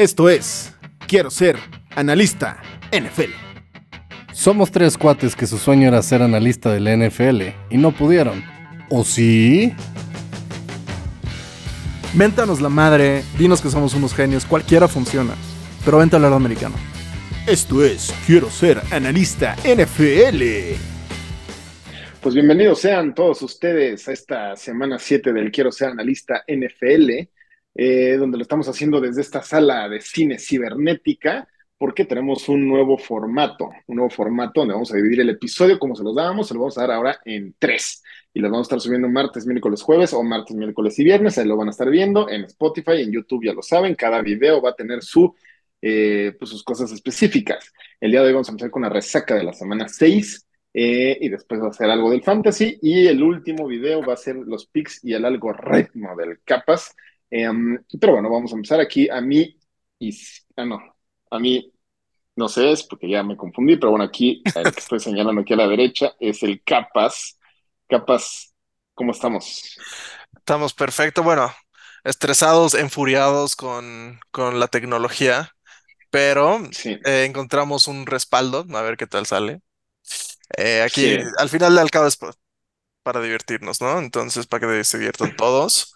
Esto es Quiero ser analista NFL. Somos tres cuates que su sueño era ser analista de la NFL y no pudieron. ¿O sí? Méntanos la madre, dinos que somos unos genios, cualquiera funciona. Pero vente al lado americano. Esto es Quiero ser analista NFL. Pues bienvenidos sean todos ustedes a esta semana 7 del Quiero ser analista NFL, eh, donde lo estamos haciendo desde esta sala de cine cibernética, porque tenemos un nuevo formato, un nuevo formato donde vamos a dividir el episodio como se los dábamos, se lo vamos a dar ahora en tres. Y los vamos a estar subiendo martes, miércoles, jueves o martes, miércoles y viernes. Ahí lo van a estar viendo en Spotify, en YouTube, ya lo saben. Cada video va a tener su, eh, pues sus cosas específicas. El día de hoy vamos a empezar con la resaca de la semana 6 eh, y después va a ser algo del fantasy y el último video va a ser los picks y el algoritmo del capas. Em, pero bueno, vamos a empezar aquí a mí y ah, no, a mí no sé, es porque ya me confundí, pero bueno, aquí el que estoy señalando aquí a la derecha es el capas. Capas, ¿cómo estamos? Estamos perfecto, bueno, estresados, enfuriados con, con la tecnología, pero eh, encontramos un respaldo, a ver qué tal sale. Eh, aquí, al final al cabo es para divertirnos, ¿no? Entonces, para que se diviertan todos.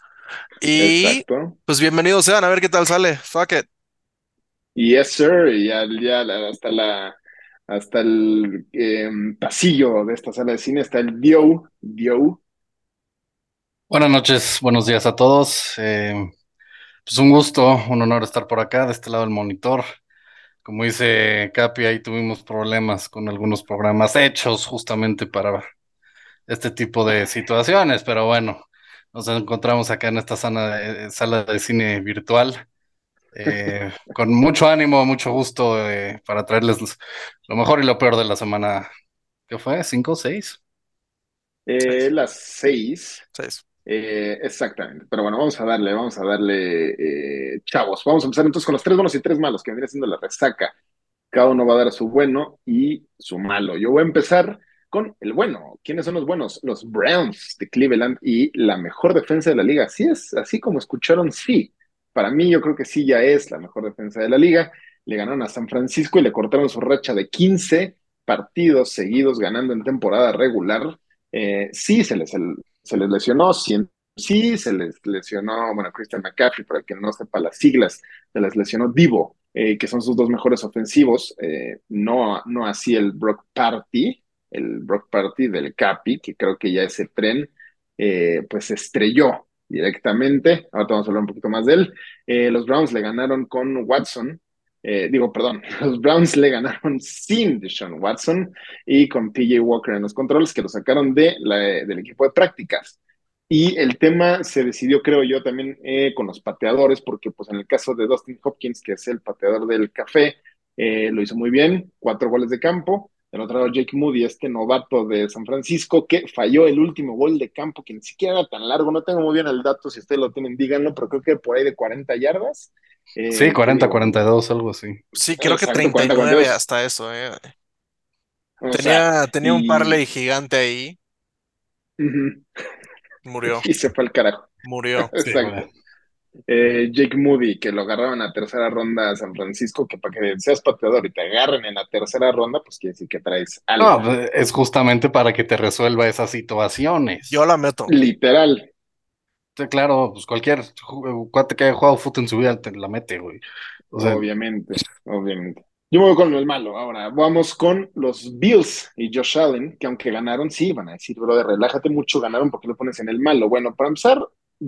Y pues bienvenidos sean, a ver qué tal sale. Fuck it. Yes, sir. Y ya, hasta la hasta el em, pasillo de esta sala de cine está el Dio. Dio. Buenas noches, buenos días a todos. Eh, pues un gusto, un honor estar por acá, de este lado del monitor. Como dice Capi, ahí tuvimos problemas con algunos programas hechos justamente para este tipo de situaciones, pero bueno, nos encontramos acá en esta sala de, sala de cine virtual. Eh, con mucho ánimo, mucho gusto eh, para traerles lo mejor y lo peor de la semana. ¿Qué fue? ¿Cinco o seis? Eh, las seis. Seis. Eh, exactamente, pero bueno, vamos a darle, vamos a darle, eh, chavos, vamos a empezar entonces con los tres buenos y tres malos, que viene siendo la resaca. Cada uno va a dar su bueno y su malo. Yo voy a empezar con el bueno. ¿Quiénes son los buenos? Los Browns de Cleveland y la mejor defensa de la liga. Así es, así como escucharon, sí. Para mí yo creo que sí ya es la mejor defensa de la liga. Le ganaron a San Francisco y le cortaron su racha de 15 partidos seguidos ganando en temporada regular. Eh, sí, se les, se les lesionó, sí, se les lesionó, bueno, Christian McCaffrey, para el que no sepa las siglas, se les lesionó Divo, eh, que son sus dos mejores ofensivos, eh, no, no así el Brock Party, el Brock Party del Capi, que creo que ya ese tren, eh, pues estrelló directamente, ahora vamos a hablar un poquito más de él, los Browns le ganaron con Watson, digo, perdón, los Browns le ganaron sin Deshaun Watson y con PJ Walker en los controles que lo sacaron de la, del equipo de prácticas. Y el tema se decidió, creo yo, también eh, con los pateadores, porque pues en el caso de Dustin Hopkins, que es el pateador del café, eh, lo hizo muy bien, cuatro goles de campo. Del otro lado, Jake Moody, este novato de San Francisco, que falló el último gol de campo, que ni siquiera era tan largo, no tengo muy bien el dato, si ustedes lo tienen, díganlo, pero creo que por ahí de 40 yardas. Eh, sí, 40, 42, algo así. Sí, creo que 39 hasta eso. Eh. Tenía, tenía un parley gigante ahí. Murió. Y se fue al carajo. Murió. Exacto. Eh, Jake Moody, que lo agarraron a tercera ronda a San Francisco, que para que seas pateador y te agarren en la tercera ronda, pues quiere decir que traes algo. No, pues, es justamente para que te resuelva esas situaciones. Yo la meto. Literal. claro, pues cualquier cuate que haya jugado fútbol en su vida te la mete, güey. obviamente, obviamente. Yo me voy con el malo. Ahora vamos con los Bills y Josh Allen, que aunque ganaron, sí, van a decir, brother, relájate mucho, ganaron porque lo pones en el malo. Bueno, para empezar,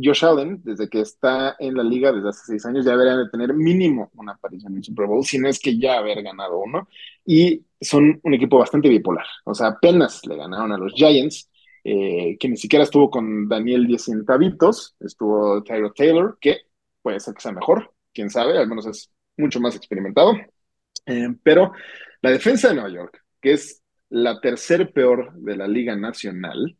Josh Allen, desde que está en la liga desde hace seis años, ya deberían de tener mínimo una aparición en el Super Bowl, si no es que ya haber ganado uno. Y son un equipo bastante bipolar. O sea, apenas le ganaron a los Giants, eh, que ni siquiera estuvo con Daniel Diez centavitos, estuvo Tyro Taylor, que puede ser que sea mejor, quién sabe, al menos es mucho más experimentado. Eh, pero la defensa de Nueva York, que es la tercer peor de la Liga Nacional,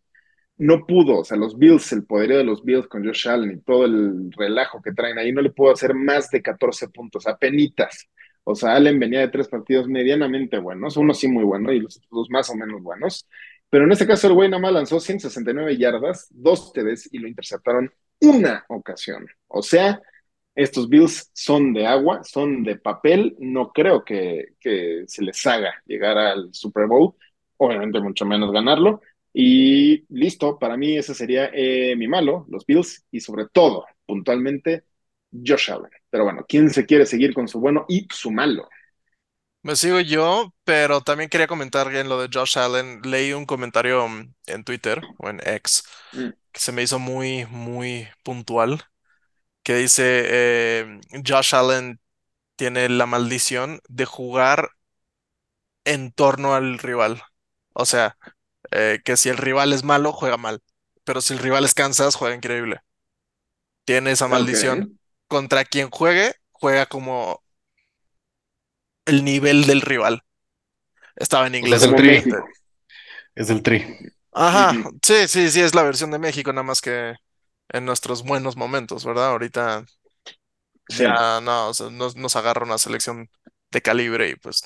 no pudo, o sea, los Bills, el poderío de los Bills con Josh Allen y todo el relajo que traen ahí, no le pudo hacer más de 14 puntos, apenitas. O sea, Allen venía de tres partidos medianamente buenos, uno sí muy bueno y los dos más o menos buenos. Pero en este caso el güey nada más lanzó 169 yardas, dos TDs y lo interceptaron una ocasión. O sea, Estos Bills son de agua, son de papel. No creo que, se les haga llegar al Super Bowl, obviamente mucho menos ganarlo. Y listo, para mí ese sería eh, mi malo, los Bills, y sobre todo, puntualmente, Josh Allen. Pero bueno, ¿quién se quiere seguir con su bueno y su malo? Me sigo yo, pero también quería comentar en lo de Josh Allen. Leí un comentario mm, en Twitter o en X mm. que se me hizo muy, muy puntual que dice eh, Josh Allen tiene la maldición de jugar en torno al rival. O sea, eh, que si el rival es malo, juega mal. Pero si el rival es Kansas, juega increíble. Tiene esa maldición. Contra quien juegue, juega como el nivel del rival. Estaba en pues inglés. es el tri. Es el tri. Ajá, sí, sí, sí, es la versión de México, nada más que en nuestros buenos momentos, ¿verdad? Ahorita ya no, nos, agarra una selección de calibre y pues.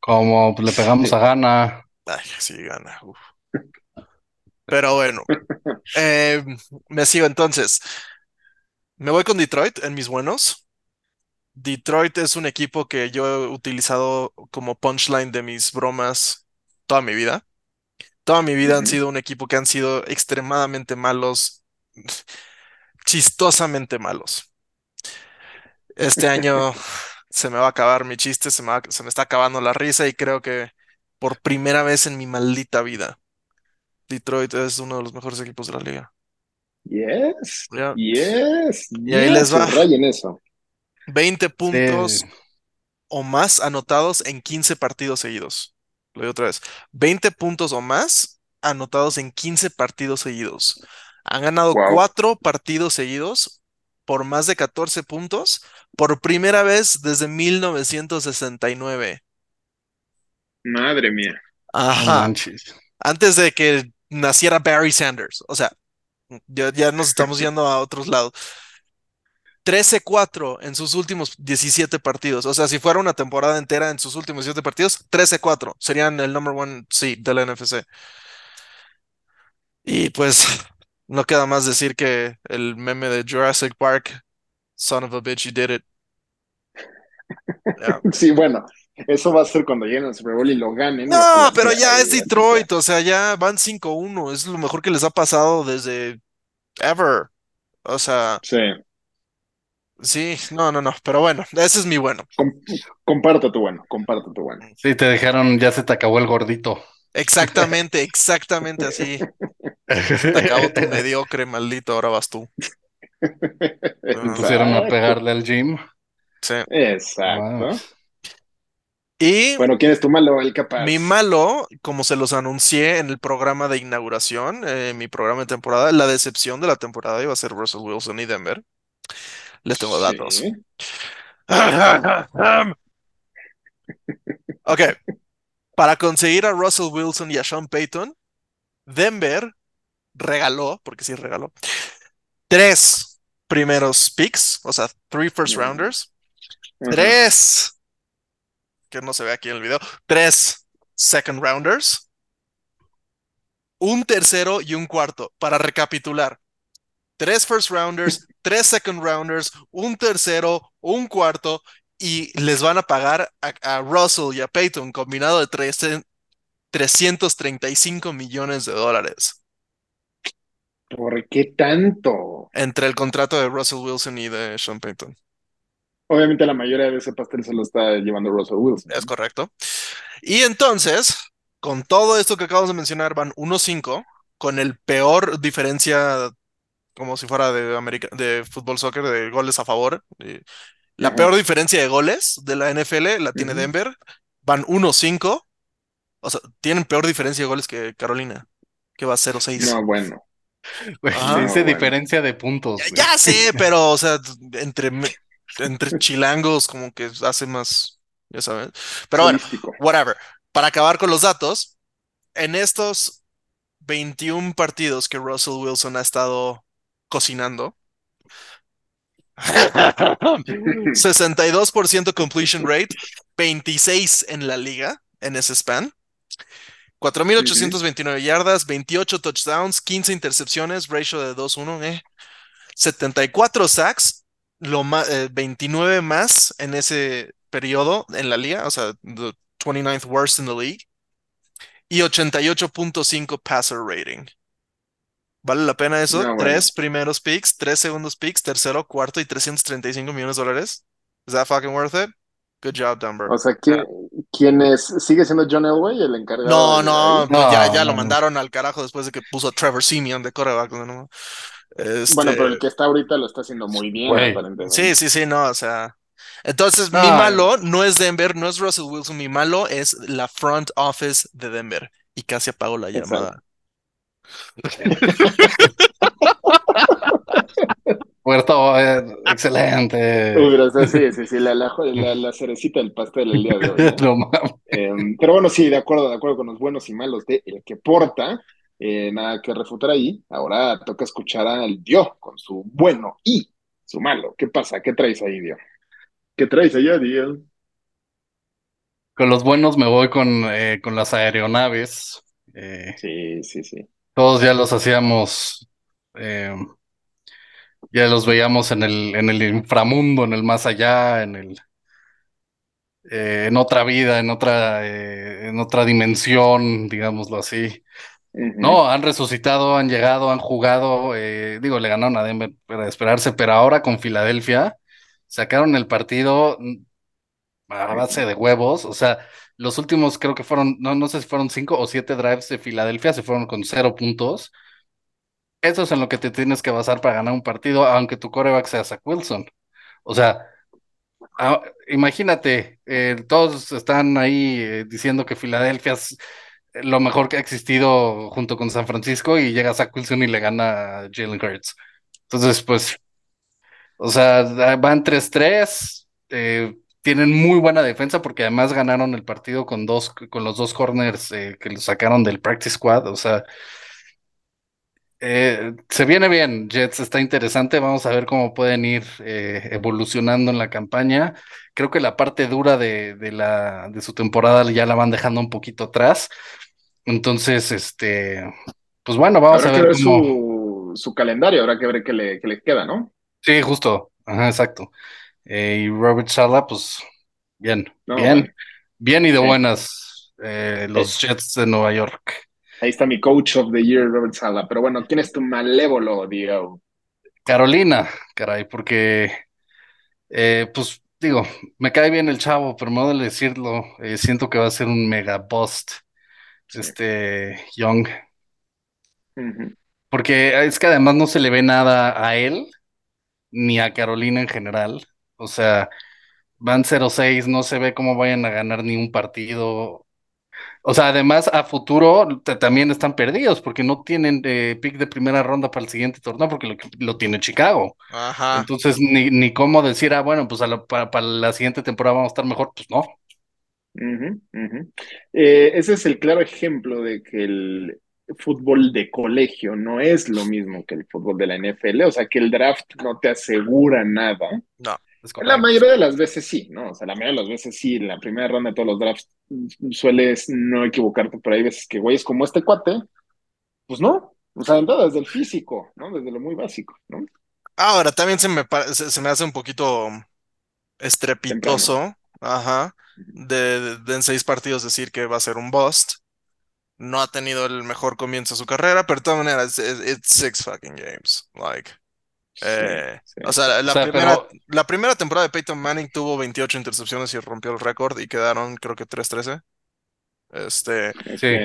Como le pegamos a Gana. Ay, sí, Gana. Pero bueno, eh, me sigo entonces. Me voy con Detroit en mis buenos. Detroit es un equipo que yo he utilizado como punchline de mis bromas toda mi vida. Toda mi vida han sido un equipo que han sido extremadamente malos, chistosamente malos. Este año se me va a acabar mi chiste, se me, se me está acabando la risa y creo que por primera vez en mi maldita vida, Detroit es uno de los mejores equipos de la liga. Yes, yes. Y ahí les va. eso. 20 puntos o más anotados en 15 partidos seguidos. Lo digo otra vez. 20 puntos o más anotados en 15 partidos seguidos. Han ganado cuatro partidos seguidos por más de 14 puntos por primera vez desde 1969. Madre mía. Ajá. Antes de que naciera Barry Sanders. O sea, ya, ya nos estamos yendo a otros lados. 13-4 en sus últimos 17 partidos. O sea, si fuera una temporada entera en sus últimos 17 partidos, 13-4 serían el number one seed de la NFC. Y pues no queda más decir que el meme de Jurassic Park, son of a bitch, you did it. Sí, bueno, eso va a ser cuando lleguen al Super Bowl y lo ganen. No, pero ya es Detroit, o sea, ya van 5-1, es lo mejor que les ha pasado desde ever. O sea, sí. Sí, no, no, no, pero bueno, ese es mi bueno. comparto tu bueno, comparto tu bueno. Sí, te dejaron, ya se te acabó el gordito. Exactamente, exactamente así. Se te acabó tu mediocre, maldito, ahora vas tú. Me pusieron a pegarle al gym. Sí. Exacto. Y bueno, ¿quién es tu malo, el capaz? Mi malo, como se los anuncié en el programa de inauguración, eh, mi programa de temporada, la decepción de la temporada iba a ser Russell Wilson y Denver. Les tengo datos. ok. Para conseguir a Russell Wilson y a Sean Payton, Denver regaló, porque sí regaló, tres primeros picks, o sea, three first rounders, tres, que no se ve aquí en el video, tres second rounders, un tercero y un cuarto. Para recapitular, tres first rounders, tres second rounders, un tercero, un cuarto, y les van a pagar a, Russell y a Peyton combinado de 335 millones de dólares. ¿Por qué tanto? Entre el contrato de Russell Wilson y de Sean Payton. Obviamente la mayoría de ese pastel se lo está llevando Russell Wilson. Es correcto. Y entonces, con todo esto que acabamos de mencionar, van 1-5, con el peor diferencia como si fuera de, América, de fútbol soccer, de goles a favor. la peor diferencia de goles de la NFL la tiene Denver. Van 1-5. O sea, tienen peor diferencia de goles que Carolina, que va 0-6. No, bueno. dice diferencia de puntos. Ya, sé, pero, o sea, entre, entre chilangos, como que hace más, ya sabes. Pero bueno, whatever. Para acabar con los datos, en estos 21 partidos que Russell Wilson ha estado cocinando. 62% completion rate, 26 en la liga en ese span. 4.829 yardas, 28 touchdowns, 15 intercepciones, ratio de 2-1, 74 eh. sacks lo más, 29 más en ese periodo en la liga, o sea, the 29th worst in the league, y 88.5 passer rating. ¿Vale la pena eso? Tres primeros picks, tres segundos picks, tercero, cuarto y 335 millones de dólares. ¿Is that fucking worth it? Good job, Dumber. O sea, ¿quién, es? ¿Sigue siendo John Elway el encargado? No, no, pues ya, ya lo mandaron al carajo después de que puso a Trevor Simeon de coreback. ¿no? Este... Bueno, pero el que está ahorita lo está haciendo muy bien, aparentemente. Sí, sí, sí, no, o sea. Entonces, mi malo no es Denver, no es Russell Wilson, mi malo es la front office de Denver. Y casi apago la llamada. Puerto, eh, excelente. sí, sí, sí, la, la, cerecita del pastel el día de hoy. Em, pero bueno, sí, de acuerdo, de acuerdo con los buenos y malos de el que porta. Eh, nada que refutar ahí. Ahora toca escuchar al Dios con su bueno y su malo. ¿Qué pasa? ¿Qué traes ahí, Dio? ¿Qué traes allá, Dio? Con los buenos me voy con, eh, con las aeronaves. sí, sí, sí. Todos ya los hacíamos, eh, ya los veíamos en el, en el inframundo, en el más allá, en el eh, en otra vida, en otra, eh, en otra dimensión, digámoslo así. No, han resucitado, han llegado, han jugado, digo, le ganaron a Denver para esperarse, pero ahora con Filadelfia sacaron el partido a base de huevos, o sea, los últimos creo que fueron, no, no sé si fueron cinco o siete drives de Filadelfia, se fueron con cero puntos. Eso es en lo que te tienes que basar para ganar un partido, aunque tu coreback sea Zach Wilson. O sea, imagínate, eh, todos están ahí eh, diciendo que Filadelfia es lo mejor que ha existido junto con San Francisco y llega Zach Wilson y le gana a Jalen Hurts. Entonces, pues, o sea, van 3-3. Eh, tienen muy buena defensa porque además ganaron el partido con dos, con los dos corners eh, que los sacaron del practice squad. O sea, eh, se viene bien, Jets está interesante. Vamos a ver cómo pueden ir evolucionando en la campaña. Creo que la parte dura de, la, de su temporada ya la van dejando un poquito atrás. Entonces, este, pues bueno, vamos a ver, que su, su, calendario, habrá que ver qué le, qué le queda, ¿no? Sí, justo. Ajá, exacto. Eh, y Robert Sala, pues bien, bien, bien y de buenas. Eh, los Jets de Nueva York. Ahí está mi coach of the year, Robert Sala. Pero bueno, ¿quién es tu malévolo, Diego? Carolina, caray, porque, eh, pues digo, me cae bien el chavo, pero no de decirlo, siento que va a ser un mega bust, este Young. Porque es que además no se le ve nada a él, ni a Carolina en general. O sea, van 0-6, no se ve cómo vayan a ganar ni un partido. O sea, además a futuro también están perdidos porque no tienen eh, pick de primera ronda para el siguiente torneo porque lo, tiene Chicago. Ajá. Entonces, ni, ni cómo decir, ah, bueno, pues para, la siguiente temporada vamos a estar mejor, pues no. Eh, ese es el claro ejemplo de que el fútbol de colegio no es lo mismo que el fútbol de la NFL, o sea, que el draft no te asegura nada. No. La mayoría de las veces sí, ¿no? O sea, la mayoría de las veces sí, en la primera ronda de todos los drafts sueles no equivocarte, pero hay veces que güeyes como este cuate, pues no, o sea, desde el físico, ¿no? Desde lo muy básico, ¿no? Ahora, también se me, se, me hace un poquito estrepitoso, ajá, de, en seis partidos decir que va a ser un bust. No ha tenido el mejor comienzo de su carrera, pero de todas maneras, it's six fucking games, like. Eh, o sea, la, primera, la primera temporada de Peyton Manning tuvo 28 intercepciones y rompió el récord y quedaron creo que 3-13. Este, sí,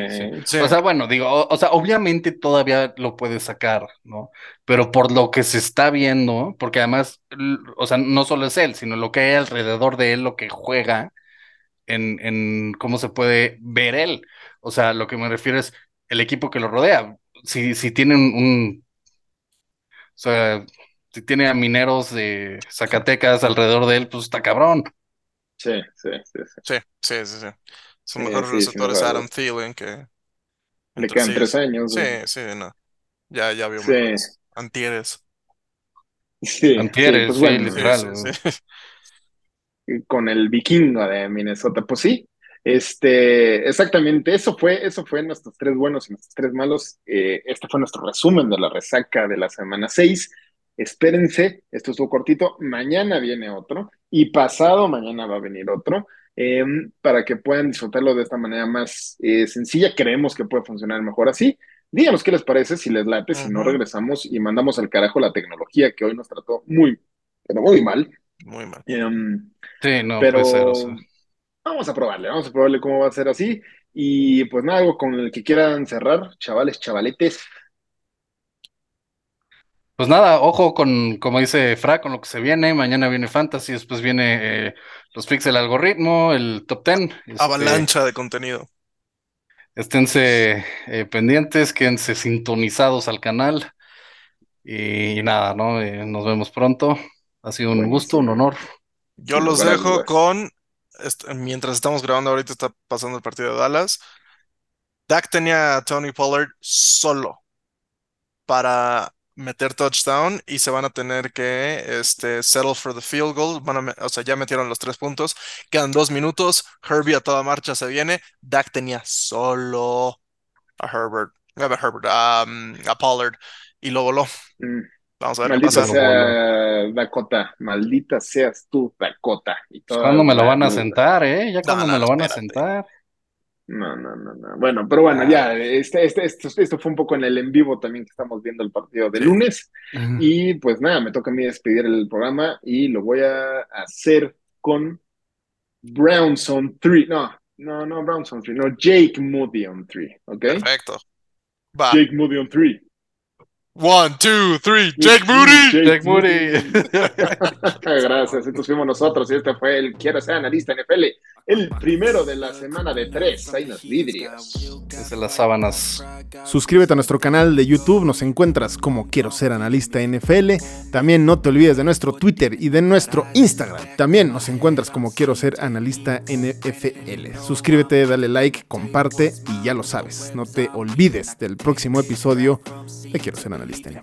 sí, O sea, bueno, digo, o, sea, obviamente todavía lo puede sacar, ¿no? Pero por lo que se está viendo, porque además, o sea, no solo es él, sino lo que hay alrededor de él, lo que juega en, en cómo se puede ver él. O sea, lo que me refiero es el equipo que lo rodea. Si, si tienen un o sea, si tiene a mineros de Zacatecas alrededor de él, pues está cabrón. Sí, sí, sí. Sí, sí, sí. sí, Su mejor receptor es Adam Thielen, que... Le quedan tres años. Sí, sí, no. Ya, ya vio sí. Antieres. Sí, Antieres, sí, pues literal. Con el vikingo de Minnesota, pues sí. Este, exactamente, eso fue, eso fue nuestros tres buenos y nuestros tres malos. Eh, este fue nuestro resumen de la resaca de la semana 6. espérense, esto estuvo cortito, mañana viene otro y pasado mañana va a venir otro. Em, para que puedan disfrutarlo de esta manera más eh, sencilla. Creemos que puede funcionar mejor así. Díganos qué les parece, si les late, si no regresamos y mandamos al carajo la tecnología que hoy nos trató muy, pero muy mal. Muy mal. Em, sí, no, pero vamos a probarle, vamos a probarle cómo va a ser así. Y pues nada, algo con el que quieran cerrar, chavales, chavaletes. Pues nada, ojo con, como dice Fra, con lo que se viene. Mañana viene Fantasy, después viene eh, los fix el algoritmo, el top ten. Este, Avalancha de contenido. Esténse eh, pendientes, quédense sintonizados al canal. Y, nada, ¿no? Eh, nos vemos pronto. Ha sido un gusto, un honor. Yo los dejo con, mientras estamos grabando ahorita está pasando el partido de Dallas. Dak tenía a Tony Pollard solo para meter touchdown y se van a tener que este, settle for the field goal. Van o sea, ya metieron los tres puntos. Quedan dos minutos. Herbie a toda marcha se viene. Dak tenía solo a Herbert, a, Herbert, a, Pollard y lo voló. Mm. Vamos a ver Maldita sea Dakota, maldita seas tú, Dakota. Y ¿Cuándo me lo van a sentar, eh? Ya cuando me lo van a sentar. No, no, no, no. Bueno, pero bueno, ya, este, este, esto, esto, fue un poco en el en vivo también que estamos viendo el partido de lunes. Y pues nada, me toca a mí despedir el programa y lo voy a hacer con Brownson 3. No, no, no, Brownson 3, no, Jake Moody on 3, ¿ok? Perfecto. Jake Moody on 3. One, two, three. Jake Moody. Jake, Moody. Gracias. Entonces fuimos nosotros y este fue el Quiero ser analista NFL. El primero de la semana de tres. Hay los vidrios. Desde las sábanas. Suscríbete a nuestro canal de YouTube. Nos encuentras como Quiero ser analista NFL. También no te olvides de nuestro Twitter y de nuestro Instagram. También nos encuentras como Quiero ser analista NFL. Suscríbete, dale like, comparte y ya lo sabes. No te olvides del próximo episodio de Quiero ser analista. Listening.